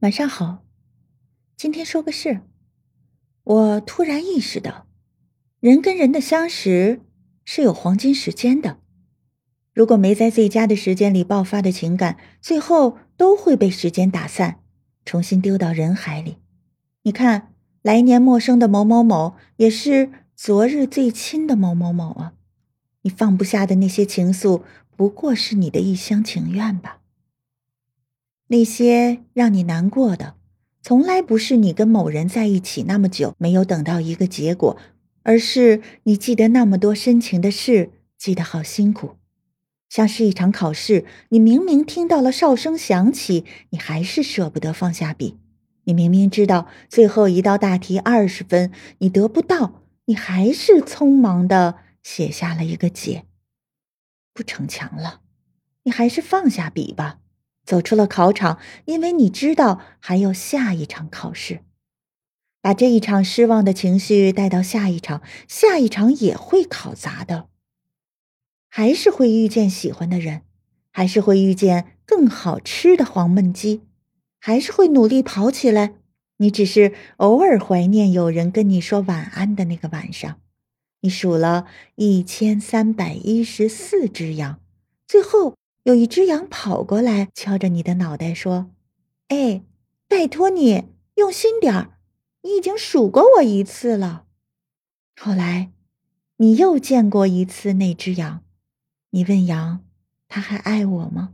晚上好，今天说个事。我突然意识到，人跟人的相识是有黄金时间的。如果没在最佳的时间里爆发的情感，最后都会被时间打散，重新丢到人海里。你看，来年陌生的某某某，也是昨日最亲的某某某啊。你放不下的那些情愫，不过是你的一厢情愿吧。那些让你难过的，从来不是你跟某人在一起那么久没有等到一个结果，而是你记得那么多深情的事，记得好辛苦。像是一场考试，你明明听到了哨声响起，你还是舍不得放下笔。你明明知道最后一道大题二十分，你得不到，你还是匆忙的写下了一个解。不逞强了，你还是放下笔吧。走出了考场，因为你知道还有下一场考试。把这一场失望的情绪带到下一场，下一场也会考砸的。还是会遇见喜欢的人，还是会遇见更好吃的黄焖鸡，还是会努力跑起来。你只是偶尔怀念有人跟你说晚安的那个晚上。你数了一千三百一十四只羊，最后。有一只羊跑过来，敲着你的脑袋说：“哎，拜托你用心点儿，你已经数过我一次了。”后来，你又见过一次那只羊，你问羊：“它还爱我吗？”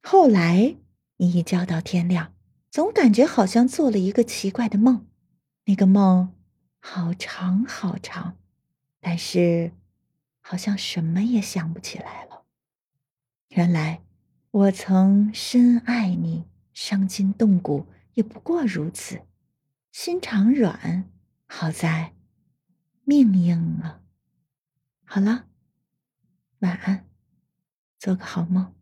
后来，你一觉到天亮，总感觉好像做了一个奇怪的梦，那个梦好长好长，但是好像什么也想不起来了。原来，我曾深爱你，伤筋动骨也不过如此。心肠软，好在命硬了。好了，晚安，做个好梦。